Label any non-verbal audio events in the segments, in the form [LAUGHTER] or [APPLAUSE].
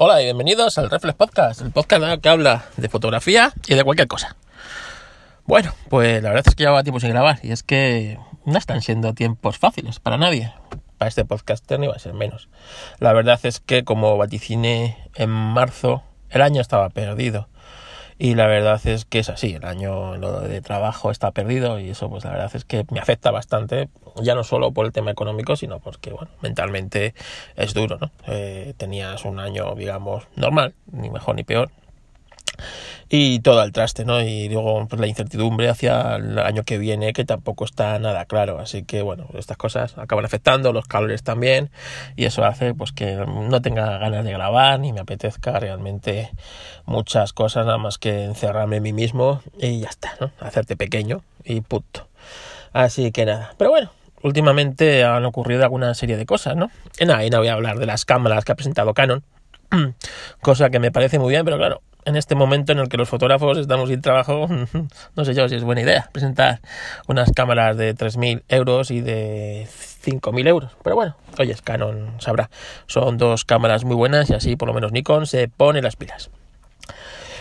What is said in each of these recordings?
Hola y bienvenidos al Reflex Podcast, el podcast que habla de fotografía y de cualquier cosa. Bueno, pues la verdad es que llevaba tiempo sin grabar y es que no están siendo tiempos fáciles para nadie. Para este podcaster ni va a ser menos. La verdad es que como vaticine en marzo, el año estaba perdido. Y la verdad es que es así, el año de trabajo está perdido y eso pues la verdad es que me afecta bastante, ya no solo por el tema económico, sino porque bueno, mentalmente es duro, ¿no? Eh, tenías un año, digamos, normal, ni mejor ni peor, y todo al traste, ¿no? Y luego pues, la incertidumbre hacia el año que viene que tampoco está nada claro, así que bueno, estas cosas acaban afectando, los calores también y eso hace pues que no tenga ganas de grabar ni me apetezca realmente muchas cosas nada más que encerrarme en mí mismo y ya está, ¿no? Hacerte pequeño y puto. Así que nada, pero bueno, últimamente han ocurrido alguna serie de cosas, ¿no? Y nada, y no voy a hablar de las cámaras que ha presentado Canon, [CLEARS THROAT] cosa que me parece muy bien, pero claro, en este momento en el que los fotógrafos estamos sin trabajo, [LAUGHS] no sé yo si es buena idea presentar unas cámaras de 3.000 euros y de 5.000 euros. Pero bueno, oye, Canon sabrá. Son dos cámaras muy buenas y así por lo menos Nikon se pone las pilas.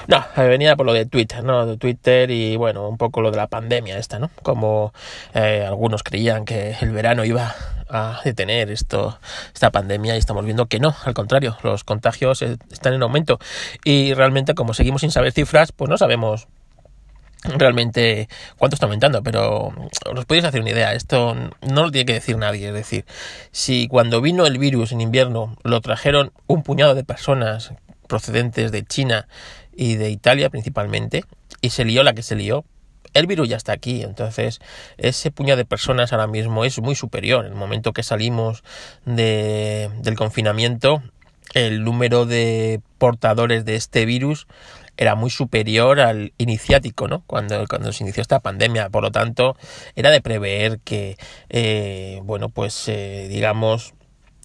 No, venía por lo de Twitter, ¿no? De Twitter y bueno, un poco lo de la pandemia esta, ¿no? Como eh, algunos creían que el verano iba a detener esto, esta pandemia y estamos viendo que no, al contrario, los contagios están en aumento y realmente como seguimos sin saber cifras, pues no sabemos realmente cuánto está aumentando, pero os podéis hacer una idea, esto no lo tiene que decir nadie, es decir, si cuando vino el virus en invierno lo trajeron un puñado de personas procedentes de China y de Italia principalmente, y se lió la que se lió, el virus ya está aquí, entonces ese puñado de personas ahora mismo es muy superior. En el momento que salimos de, del confinamiento, el número de portadores de este virus era muy superior al iniciático, ¿no? Cuando, cuando se inició esta pandemia. Por lo tanto, era de prever que, eh, bueno, pues, eh, digamos,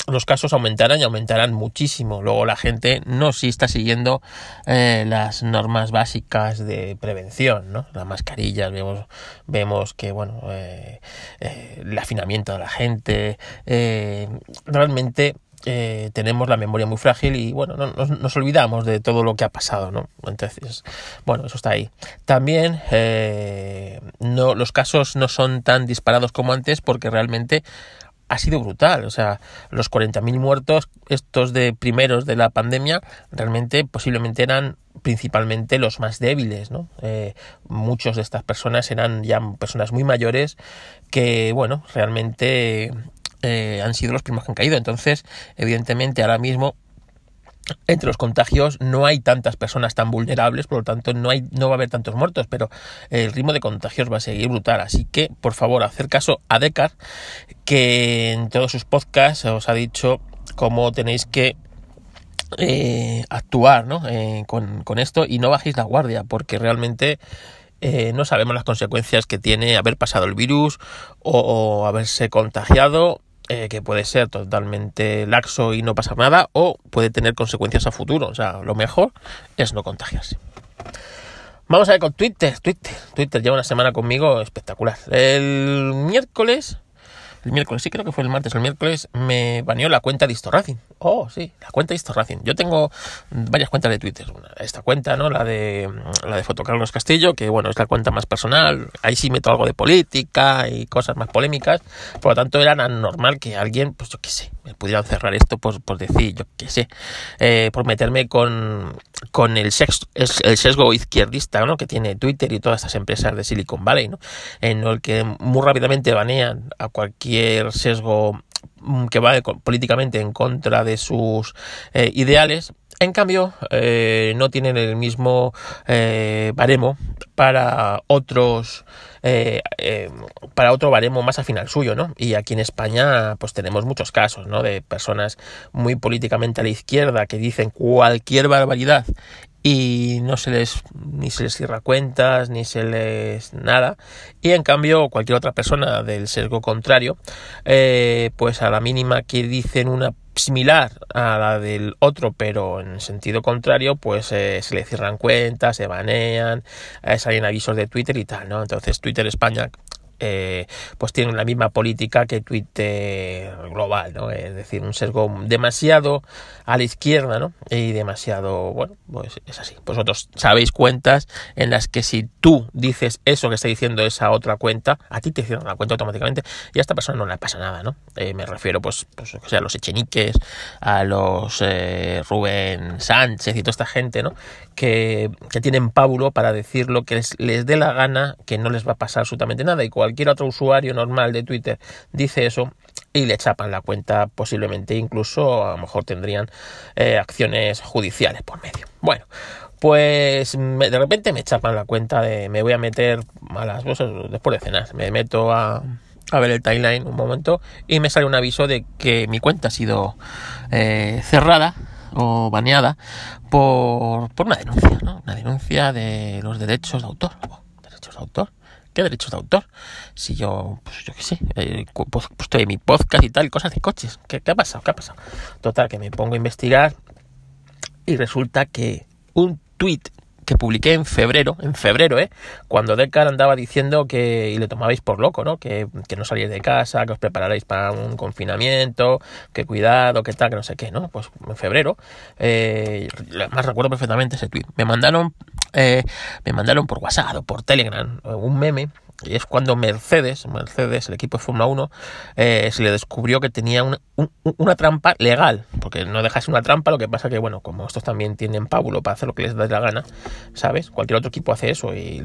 los casos aumentarán y aumentarán muchísimo. Luego la gente no sí está siguiendo eh, las normas básicas de prevención, ¿no? Las mascarillas, vemos, vemos que, bueno, eh, eh, el afinamiento de la gente, realmente tenemos la memoria muy frágil y bueno, nos, olvidamos de todo lo que ha pasado, ¿no? Entonces, bueno, eso está ahí. También no, los casos no son tan disparados como antes porque realmente ha sido brutal. O sea, los 40.000 muertos, estos de primeros de la pandemia, realmente posiblemente eran principalmente los más débiles, ¿no? Eh, muchos de estas personas eran ya personas muy mayores que, bueno, realmente eh, han sido los primeros que han caído. Entonces, evidentemente, ahora mismo entre los contagios no hay tantas personas tan vulnerables, por lo tanto no, hay, no va a haber tantos muertos, pero el ritmo de contagios va a seguir brutal. Así que, por favor, hacer caso a Decar, que en todos sus podcasts os ha dicho cómo tenéis que eh, actuar ¿no? Eh, con, con, esto y no bajéis la guardia, porque realmente eh, no sabemos las consecuencias que tiene haber pasado el virus o haberse contagiado eh, que puede ser totalmente laxo y no pasar nada, o puede tener consecuencias a futuro. O sea, lo mejor es no contagiarse. Vamos a ver con Twitter. Twitter, Twitter lleva una semana conmigo espectacular. El miércoles el miércoles, sí creo que fue el martes, el miércoles me baneó la cuenta de Racing. Oh, sí, la cuenta de Racing. Yo tengo varias cuentas de Twitter. Esta cuenta, ¿no? La de la de Foto Carlos Castillo, que bueno, es la cuenta más personal. Ahí sí meto algo de política y cosas más polémicas. Por lo tanto, era normal que alguien, pues yo qué sé, me pudiera cerrar esto por, por decir, yo qué sé, eh, por meterme con, con el, sexo, el sesgo izquierdista, ¿no? Que tiene Twitter y todas estas empresas de Silicon Valley, ¿no? En el que muy rápidamente banean a cualquier sesgo mm, que va políticamente en contra de sus eh, ideales, en cambio, eh, no tienen el mismo eh, baremo para otros, para otro baremo más afín al suyo, ¿no? Y aquí en España, pues tenemos muchos casos, ¿no? De personas muy políticamente a la izquierda que dicen cualquier barbaridad y no se les ni se les cierra cuentas ni se les nada y en cambio cualquier otra persona del sesgo contrario eh, pues a la mínima que dicen una similar a la del otro pero en sentido contrario pues eh, se le cierran cuentas se banean eh, salen avisos de Twitter y tal no entonces Twitter España eh, pues tienen la misma política que Twitter global, ¿no? Es decir, un sesgo demasiado a la izquierda, ¿no? Y demasiado, bueno, pues es así. Vosotros sabéis cuentas en las que si tú dices eso que está diciendo esa otra cuenta, a ti te cierran la cuenta automáticamente y a esta persona no le pasa nada, ¿no? Eh, me refiero, pues, pues o sea, a los Echeniques, a los eh, Rubén Sánchez y toda esta gente, ¿no? Que, que tienen pábulo para decir lo que les, dé la gana, que no les va a pasar absolutamente nada y cualquier otro usuario normal de Twitter dice eso y le chapan la cuenta posiblemente incluso a lo mejor tendrían eh, acciones judiciales por medio bueno pues de repente me chapan la cuenta de me voy a meter a las cosas después de cenar me meto a, a ver el timeline un momento y me sale un aviso de que mi cuenta ha sido eh, cerrada o baneada por, por una denuncia, ¿no? Una denuncia de los derechos de autor. ¿Derechos de autor? ¿Qué derechos de autor? Si yo, pues yo qué sé, eh, pues, estoy en mi podcast y tal, cosas de coches. ¿Qué, ¿Qué ha pasado? ¿Qué ha pasado? Total, que me pongo a investigar y resulta que un tweet que publiqué en febrero, en febrero, ¿eh? Cuando Decar andaba diciendo que, y le tomabais por loco, ¿no? Que, que no salíais de casa, que os prepararais para un confinamiento, que cuidado, que tal, que no sé qué, ¿no? Pues en febrero, eh, más recuerdo perfectamente ese tweet. Me mandaron, eh, me mandaron por WhatsApp o por Telegram un meme y es cuando Mercedes, Mercedes, el equipo de Fórmula 1, eh, se le descubrió que tenía una, un, una trampa legal, porque no dejase una trampa, lo que pasa que, bueno, como estos también tienen pábulo para hacer lo que les da la gana, ¿sabes? Cualquier otro equipo hace eso y,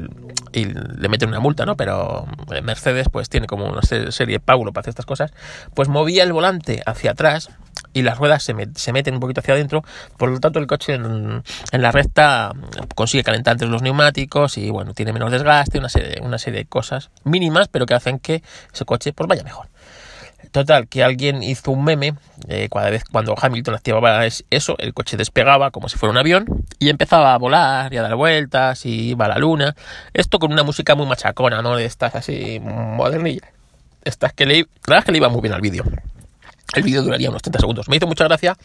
le meten una multa, ¿no? Pero Mercedes, pues tiene como una serie de pábulo para hacer estas cosas, pues movía el volante hacia atrás y las ruedas se, met, se, meten un poquito hacia adentro, por lo tanto el coche en, en, la recta consigue calentar entre los neumáticos y bueno, tiene menos desgaste, una serie, una serie de cosas mínimas, pero que hacen que ese coche pues vaya mejor. Total, que alguien hizo un meme, eh, cada vez cuando Hamilton activaba eso, el coche despegaba como si fuera un avión y empezaba a volar y a dar vueltas y iba a la luna. Esto con una música muy machacona, ¿no? De estas así modernillas. Estas que le, la verdad es que le iba muy bien al vídeo. El vídeo duraría unos 30 segundos. Me hizo mucha gracia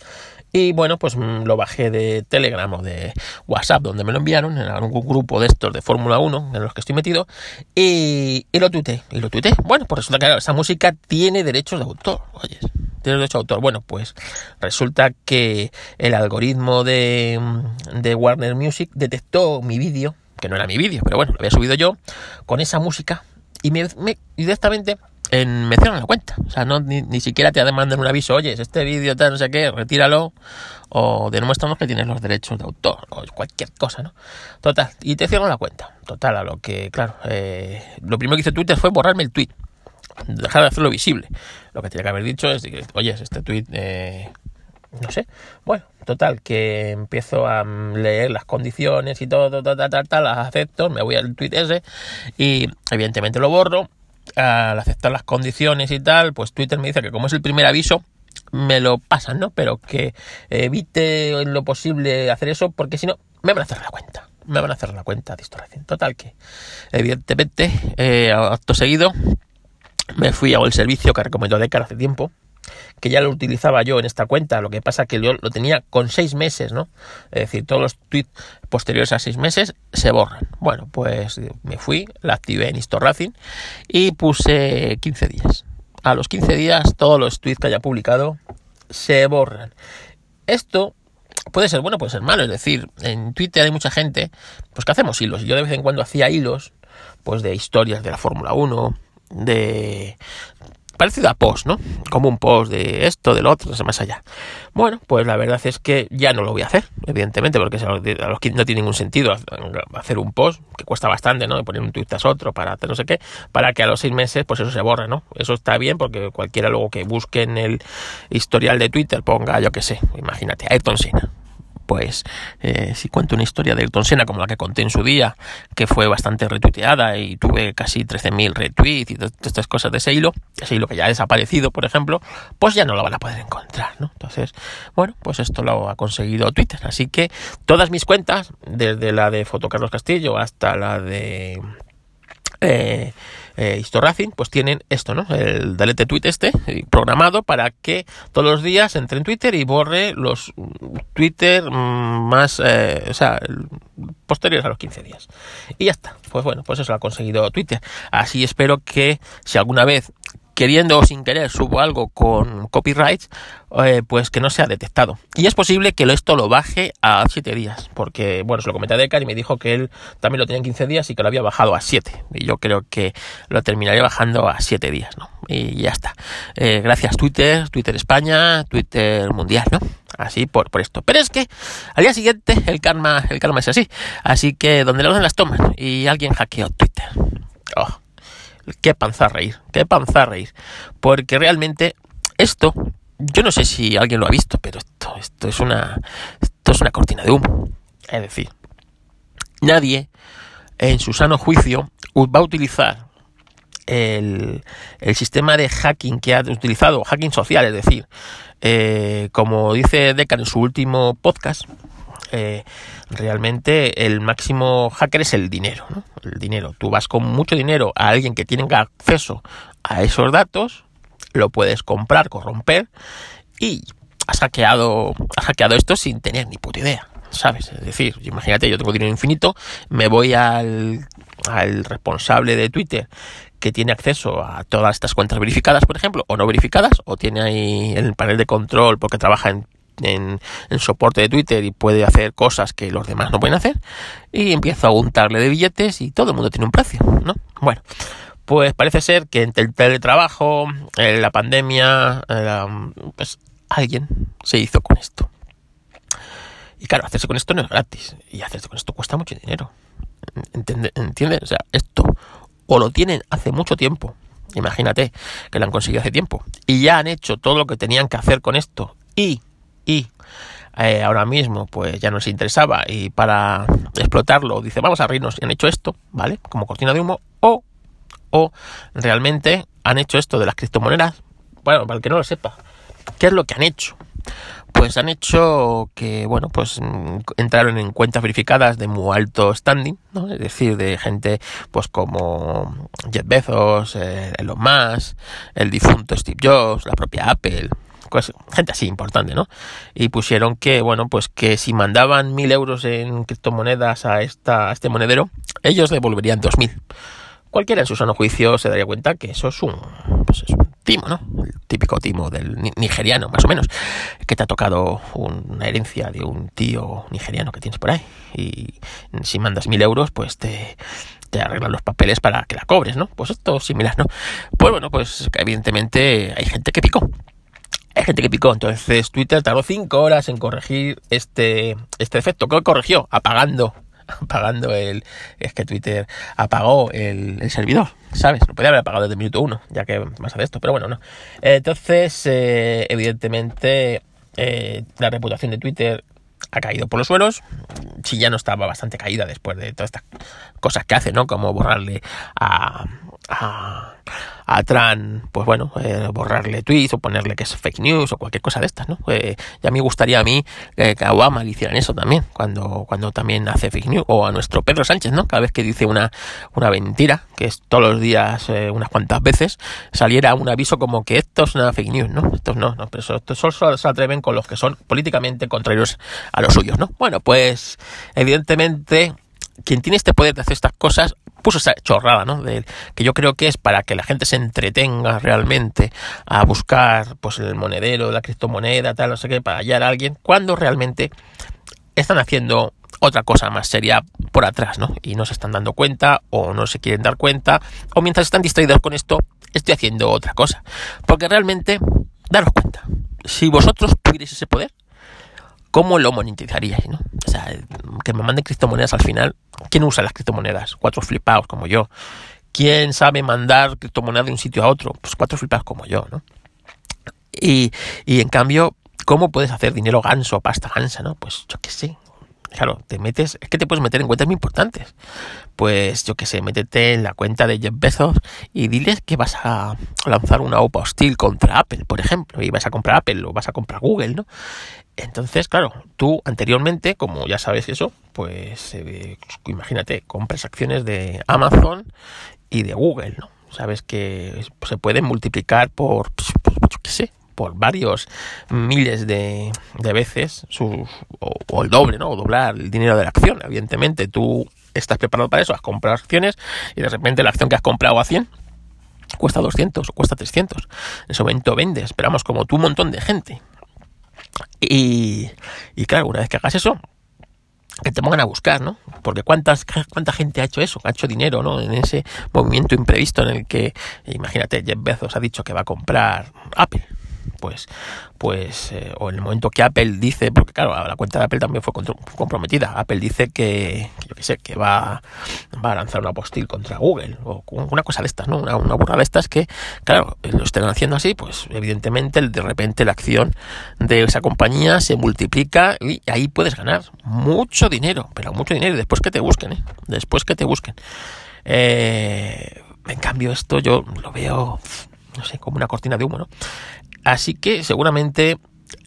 y bueno, pues lo bajé de Telegram o de WhatsApp donde me lo enviaron, en algún grupo de estos de Fórmula 1 en los que estoy metido y, y lo tuité. Y lo tuité. Bueno, pues resulta que esa música tiene derechos de autor. Oye, tiene derechos de autor. Bueno, pues resulta que el algoritmo de, de Warner Music detectó mi vídeo, que no era mi vídeo, pero bueno, lo había subido yo, con esa música y me, me directamente en, me cierran la cuenta. O sea, no, ni, ni siquiera te mandan un aviso, oye, este vídeo tal, no sé qué, retíralo, o demuéstranos que tienes los derechos de autor, o cualquier cosa, ¿no? Total, y te cierran la cuenta. Total, a lo que, claro, eh, lo primero que hizo Twitter fue borrarme el tweet, dejar de hacerlo visible. Lo que tenía que haber dicho es, oye, este tweet, eh, no sé, bueno, total, que empiezo a leer las condiciones y todo, tal, tal, tal, las acepto, me voy al tweet ese, y evidentemente lo borro al aceptar las condiciones y tal, pues Twitter me dice que como es el primer aviso, me lo pasan, ¿no? Pero que evite en lo posible hacer eso, porque si no, me van a cerrar la cuenta. Me van a cerrar la cuenta de Distorsión. Total que, evidentemente, eh, acto seguido, me fui a el servicio que recomendó Decar hace tiempo, que ya lo utilizaba yo en esta cuenta, lo que pasa que yo lo tenía con seis meses, ¿no? Es decir, todos los tweets posteriores a seis meses se borran. Bueno, pues me fui, la activé en Racing y puse 15 días. A los 15 días todos los tweets que haya publicado se borran. Esto puede ser bueno, puede ser malo, es decir, en Twitter hay mucha gente, pues que hacemos hilos. Yo de vez en cuando hacía hilos, pues de historias de la Fórmula 1, de parecido a post, ¿no? Como un post de esto, del otro, más allá. Bueno, pues la verdad es que ya no lo voy a hacer, evidentemente, porque a los que no tiene ningún sentido hacer un post, que cuesta bastante, ¿no? Poner un tweet tras otro para no sé qué, para que a los seis meses, pues eso se borre, ¿no? Eso está bien porque cualquiera luego que busque en el historial de Twitter ponga, yo qué sé, imagínate, Ayrton Senna pues eh, si cuento una historia de Ayrton Senna como la que conté en su día, que fue bastante retuiteada y tuve casi 13.000 retweets y todas estas cosas de ese hilo, ese hilo que ya ha desaparecido, por ejemplo, pues ya no lo van a poder encontrar, ¿no? Entonces, bueno, pues esto lo ha conseguido Twitter. Así que todas mis cuentas, desde la de Foto Carlos Castillo hasta la de... Eh, eh, Historracing, pues tienen esto, ¿no? El delete tweet este, eh, programado para que todos los días entre en Twitter y borre los Twitter mm, más, eh, o sea, posteriores a los 15 días. Y ya está. Pues bueno, pues eso lo ha conseguido Twitter. Así espero que si alguna vez queriendo o sin querer subo algo con copyrights, eh, pues que no sea detectado. Y es posible que esto lo baje a 7 días, porque, bueno, se lo comenté a Decar y me dijo que él también lo tenía en 15 días y que lo había bajado a 7. Y yo creo que lo terminaría bajando a 7 días, ¿no? Y ya está. Eh, gracias Twitter, Twitter España, Twitter Mundial, ¿no? Así por, por esto. Pero es que al día siguiente el karma, el karma es así. Así que donde lo hacen las tomas y alguien hackeó Twitter. Oh qué panza reír, qué panza reír. Porque realmente esto, yo no sé si alguien lo ha visto, pero esto, esto es una, esto es una cortina de humo. Es decir, nadie en su sano juicio va a utilizar el, el, sistema de hacking que ha utilizado, hacking social, es decir, eh, como dice Decan en su último podcast, eh, realmente el máximo hacker es el dinero, ¿no? El dinero. Tú vas con mucho dinero a alguien que tiene acceso a esos datos, lo puedes comprar, corromper y has hackeado, has hackeado esto sin tener ni puta idea. ¿Sabes? Es decir, imagínate, yo tengo dinero infinito, me voy al, al responsable de Twitter que tiene acceso a todas estas cuentas verificadas, por ejemplo, o no verificadas, o tiene ahí el panel de control porque trabaja en en, soporte de Twitter y puede hacer cosas que los demás no pueden hacer y empiezo a untarle de billetes y todo el mundo tiene un precio, ¿no? Bueno, pues parece ser que entre el teletrabajo, eh, la pandemia, eh, pues alguien se hizo con esto. Y claro, hacerse con esto no es gratis y hacerse con esto cuesta mucho dinero. ¿Entiendes? O sea, esto o lo tienen hace mucho tiempo, imagínate que lo han conseguido hace tiempo, y ya han hecho todo lo que tenían que hacer con esto y y eh, ahora mismo pues ya no se interesaba y para explotarlo dice vamos a reírnos y han hecho esto, ¿vale? Como cortina de humo o, o realmente han hecho esto de las criptomonedas. Bueno, para el que no lo sepa, ¿qué es lo que han hecho? Pues han hecho que, bueno, pues mm, entraron en cuentas verificadas de muy alto standing, ¿no? Es decir, de gente pues como Jeff Bezos, eh, Elon Musk, el difunto Steve Jobs, la propia Apple, gente así importante, ¿no? Y pusieron que, bueno, pues que si mandaban mil euros en criptomonedas a, esta, a este monedero, ellos devolverían dos mil. Cualquiera en su sano juicio se daría cuenta que eso es un, pues es un timo, ¿no? El típico timo del nigeriano, más o menos, que te ha tocado una herencia de un tío nigeriano que tienes por ahí. Y si mandas mil euros, pues te, te arreglan los papeles para que la cobres, ¿no? Pues esto es similar, ¿no? Pues bueno, pues evidentemente hay gente que picó. Hay gente que picó, entonces Twitter tardó 5 horas en corregir este, este defecto. ¿Qué corrigió? Apagando, [LAUGHS] apagando el... Es que Twitter apagó el, servidor, ¿sabes? Lo podía haber apagado desde el minuto 1, ya que más de esto, pero bueno, no. Entonces, eh, evidentemente, eh, la reputación de Twitter ha caído por los suelos. Si ya no estaba bastante caída después de todas estas cosas que hace, ¿no? Como borrarle a, a, a Tran, pues bueno, eh, borrarle tweets o ponerle que es fake news o cualquier cosa de estas, ¿no? Eh, ya me gustaría a mí eh, que a Obama le hicieran eso también, cuando, cuando también hace fake news, o a nuestro Pedro Sánchez, ¿no? Cada vez que dice una, una mentira, que es todos los días unas cuantas veces, saliera un aviso como que esto es una fake news, ¿no? Estos no, no, pero eso, solo se atreven con los que son políticamente contrarios a los suyos, ¿no? Bueno, pues evidentemente quien tiene este poder de hacer estas cosas puso esa chorrada, ¿no? De, que yo creo que es para que la gente se entretenga realmente a buscar, pues, el monedero, la criptomoneda, tal, no sé qué, para hallar a alguien, cuando realmente están haciendo otra cosa más seria por atrás, ¿no? Y no se están dando cuenta, o no se quieren dar cuenta, o mientras están distraídos con esto, estoy haciendo otra cosa. Porque realmente, daros cuenta, si vosotros tuvierais ese poder, ¿cómo lo monetizaríais, no? O sea, que me manden criptomonedas al final. ¿Quién usa las criptomonedas? Cuatro flipados como yo. ¿Quién sabe mandar criptomonedas de un sitio a otro? Pues cuatro flipados como yo, ¿no? Y, y en cambio, ¿cómo puedes hacer dinero ganso, pasta gansa, no? Pues yo qué sé, Claro, te metes, es que te puedes meter en cuentas muy importantes. Pues yo qué sé, métete en la cuenta de Jeff Bezos y diles que vas a lanzar una OPA hostil contra Apple, por ejemplo, y vas a comprar Apple o vas a comprar Google, ¿no? Entonces, claro, tú anteriormente, como ya sabes eso, pues eh, imagínate, compras acciones de Amazon y de Google, ¿no? Sabes que se pueden multiplicar por, pues, pues, qué sé, por varios miles de, veces o, el doble, ¿no? O doblar el dinero de la acción. Evidentemente, tú estás preparado para eso, has comprado acciones y de repente la acción que has comprado a 100 cuesta 200 o cuesta 300. En ese momento vendes, esperamos como tú un montón de gente. Y, y claro, una vez que hagas eso, que te pongan a buscar, ¿no? Porque cuántas, cuánta gente ha hecho eso, ha hecho dinero, ¿no? En ese movimiento imprevisto en el que, imagínate, Jeff Bezos ha dicho que va a comprar Apple pues, pues eh, o en el momento que Apple dice, porque claro, la cuenta de Apple también fue comprometida, Apple dice que, yo qué sé, que va, va a lanzar una apostil contra Google, o una cosa de estas, ¿no? Una, una de estas que, claro, lo estén haciendo así, pues evidentemente de repente la acción de esa compañía se multiplica y ahí puedes ganar mucho dinero, pero mucho dinero, después que te busquen, ¿eh? Después que te busquen. Eh, en cambio, esto yo lo veo, no sé, como una cortina de humo, ¿no? Así que seguramente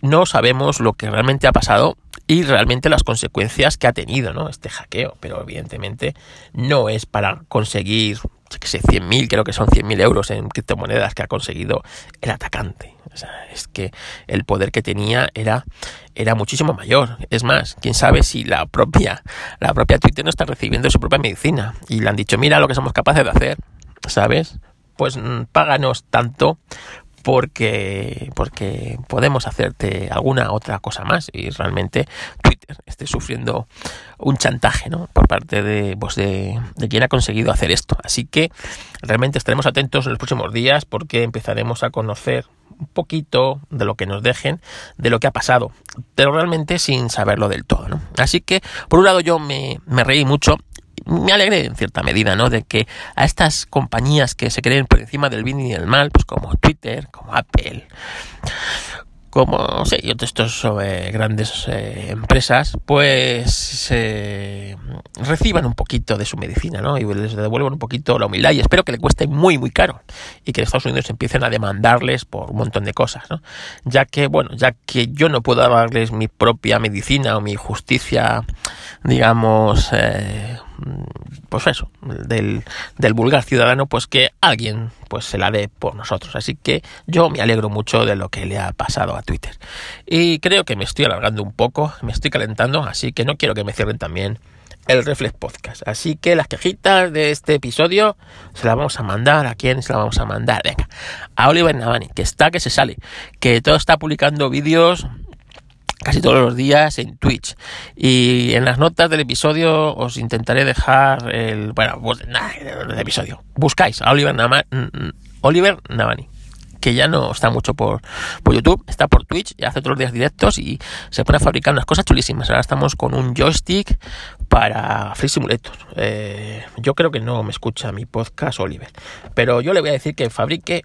no sabemos lo que realmente ha pasado y realmente las consecuencias que ha tenido ¿no? este hackeo. Pero evidentemente no es para conseguir, que sé, 100.000, creo que son 100.000 euros en criptomonedas que ha conseguido el atacante. O sea, es que el poder que tenía era, era muchísimo mayor. Es más, quién sabe si la propia, la propia Twitter no está recibiendo su propia medicina y le han dicho, mira lo que somos capaces de hacer, ¿sabes? Pues mm, páganos tanto porque, porque podemos hacerte alguna otra cosa más y realmente Twitter esté sufriendo un chantaje ¿no? por parte de, pues de, de quien ha conseguido hacer esto. Así que realmente estaremos atentos en los próximos días porque empezaremos a conocer un poquito de lo que nos dejen, de lo que ha pasado, pero realmente sin saberlo del todo. ¿no? Así que, por un lado, yo me, me reí mucho me alegré en cierta medida, ¿no? De que a estas compañías que se creen por encima del bien y del mal, pues como Twitter, como Apple, como, sé, y estos eh, grandes eh, empresas, pues reciban un poquito de su medicina, ¿no? Y les devuelvan un poquito la humildad y espero que le cueste muy, muy caro y que Estados Unidos empiecen a demandarles por un montón de cosas, ¿no? Ya que, bueno, ya que yo no puedo darles mi propia medicina o mi justicia, digamos, eh, pues eso, del, del, vulgar ciudadano, pues que alguien pues se la dé por nosotros. Así que yo me alegro mucho de lo que le ha pasado a Twitter. Y creo que me estoy alargando un poco, me estoy calentando, así que no quiero que me cierren también el Reflex Podcast. Así que las quejitas de este episodio se las vamos a mandar. ¿A quién se las vamos a mandar? Venga, a Oliver Navani, que está que se sale, que todo está publicando vídeos casi todos los días en Twitch. Y en las notas del episodio os intentaré dejar el. Bueno, pues el episodio. Buscáis a Oliver, Oliver Navani que ya no está mucho por, por YouTube, está por Twitch y hace todos los días directos y se pone a fabricar unas cosas chulísimas. Ahora estamos con un joystick para Free Simulator. Eh, yo creo que no me escucha mi podcast Oliver, pero yo le voy a decir que fabrique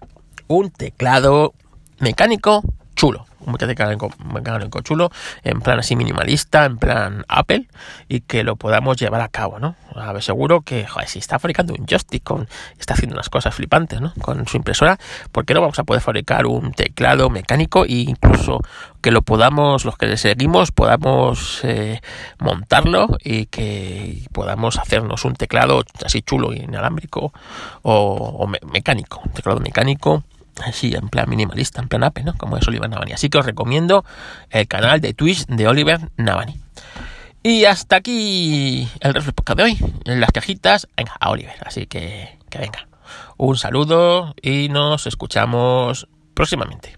un teclado mecánico chulo un mecánico chulo, en plan así minimalista, en plan Apple, y que lo podamos llevar a cabo, ¿no? A ver, seguro que, si está fabricando un joystick, con, está haciendo unas cosas flipantes, ¿no? Con su impresora, ¿por qué no vamos a poder fabricar un teclado mecánico e incluso que lo podamos, los que le seguimos, podamos eh, montarlo y que podamos hacernos un teclado así chulo inalámbrico o, mecánico, un teclado mecánico Sí, en plan minimalista, en plan ape, ¿no? Como es Oliver Navani. Así que os recomiendo el canal de Twitch de Oliver Navani. Y hasta aquí el reflejo de hoy. En las cajitas, venga, a Oliver. Así que, que venga. Un saludo y nos escuchamos próximamente.